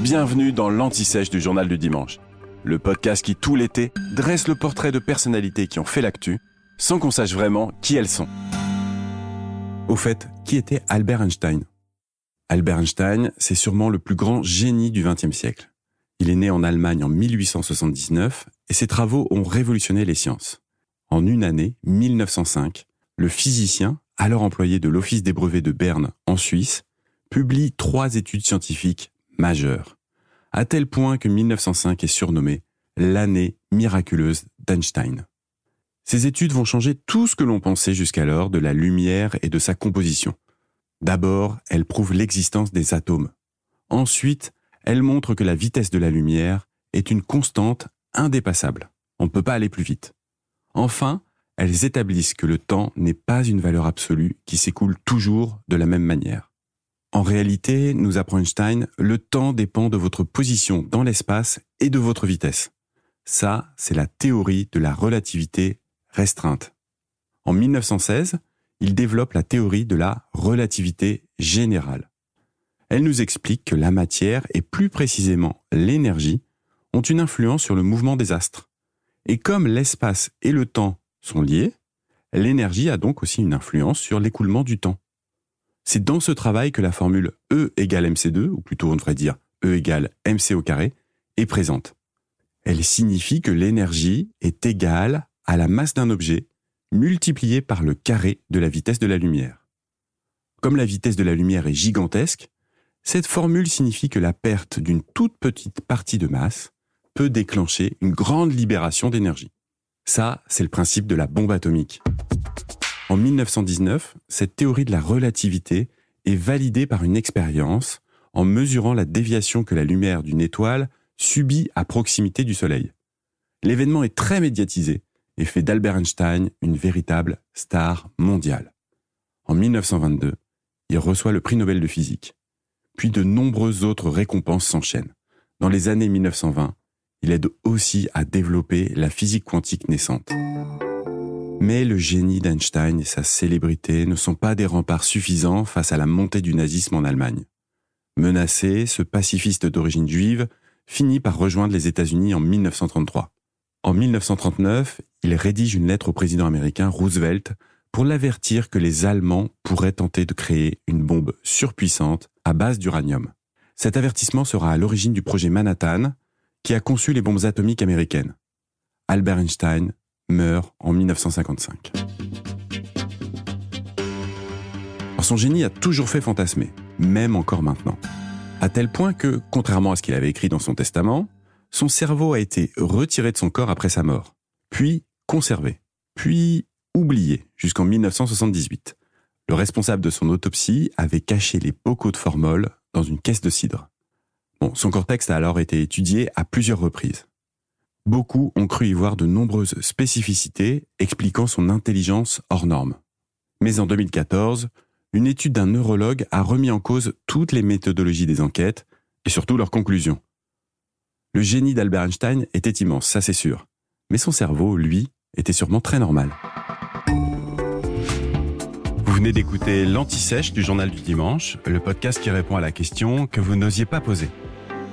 Bienvenue dans l'Anti-Sèche du Journal du Dimanche, le podcast qui, tout l'été, dresse le portrait de personnalités qui ont fait l'actu, sans qu'on sache vraiment qui elles sont. Au fait, qui était Albert Einstein? Albert Einstein, c'est sûrement le plus grand génie du XXe siècle. Il est né en Allemagne en 1879 et ses travaux ont révolutionné les sciences. En une année, 1905, le physicien, alors employé de l'Office des brevets de Berne en Suisse, publie trois études scientifiques majeures, à tel point que 1905 est surnommé l'année miraculeuse d'Einstein. Ces études vont changer tout ce que l'on pensait jusqu'alors de la lumière et de sa composition. D'abord, elles prouvent l'existence des atomes. Ensuite, elles montrent que la vitesse de la lumière est une constante indépassable. On ne peut pas aller plus vite. Enfin, elles établissent que le temps n'est pas une valeur absolue qui s'écoule toujours de la même manière. En réalité, nous apprend Einstein, le temps dépend de votre position dans l'espace et de votre vitesse. Ça, c'est la théorie de la relativité restreinte. En 1916, il développe la théorie de la relativité générale. Elle nous explique que la matière et plus précisément l'énergie ont une influence sur le mouvement des astres. Et comme l'espace et le temps sont liés, l'énergie a donc aussi une influence sur l'écoulement du temps. C'est dans ce travail que la formule E égale MC2, ou plutôt on devrait dire E égale MC au carré, est présente. Elle signifie que l'énergie est égale à la masse d'un objet multipliée par le carré de la vitesse de la lumière. Comme la vitesse de la lumière est gigantesque, cette formule signifie que la perte d'une toute petite partie de masse peut déclencher une grande libération d'énergie. Ça, c'est le principe de la bombe atomique. En 1919, cette théorie de la relativité est validée par une expérience en mesurant la déviation que la lumière d'une étoile subit à proximité du Soleil. L'événement est très médiatisé et fait d'Albert Einstein une véritable star mondiale. En 1922, il reçoit le prix Nobel de physique. Puis de nombreuses autres récompenses s'enchaînent. Dans les années 1920, il aide aussi à développer la physique quantique naissante. Mais le génie d'Einstein et sa célébrité ne sont pas des remparts suffisants face à la montée du nazisme en Allemagne. Menacé, ce pacifiste d'origine juive finit par rejoindre les États-Unis en 1933. En 1939, il rédige une lettre au président américain Roosevelt pour l'avertir que les Allemands pourraient tenter de créer une bombe surpuissante à base d'uranium. Cet avertissement sera à l'origine du projet Manhattan, qui a conçu les bombes atomiques américaines. Albert Einstein meurt en 1955. son génie a toujours fait fantasmer, même encore maintenant. À tel point que, contrairement à ce qu'il avait écrit dans son testament, son cerveau a été retiré de son corps après sa mort, puis conservé, puis oublié jusqu'en 1978. Le responsable de son autopsie avait caché les bocaux de formol dans une caisse de cidre. Bon, son cortex a alors été étudié à plusieurs reprises. Beaucoup ont cru y voir de nombreuses spécificités expliquant son intelligence hors norme. Mais en 2014, une étude d'un neurologue a remis en cause toutes les méthodologies des enquêtes et surtout leurs conclusions. Le génie d'Albert Einstein était immense, ça c'est sûr. Mais son cerveau, lui, était sûrement très normal. Vous venez d'écouter l'Anti-Sèche du Journal du Dimanche, le podcast qui répond à la question que vous n'osiez pas poser.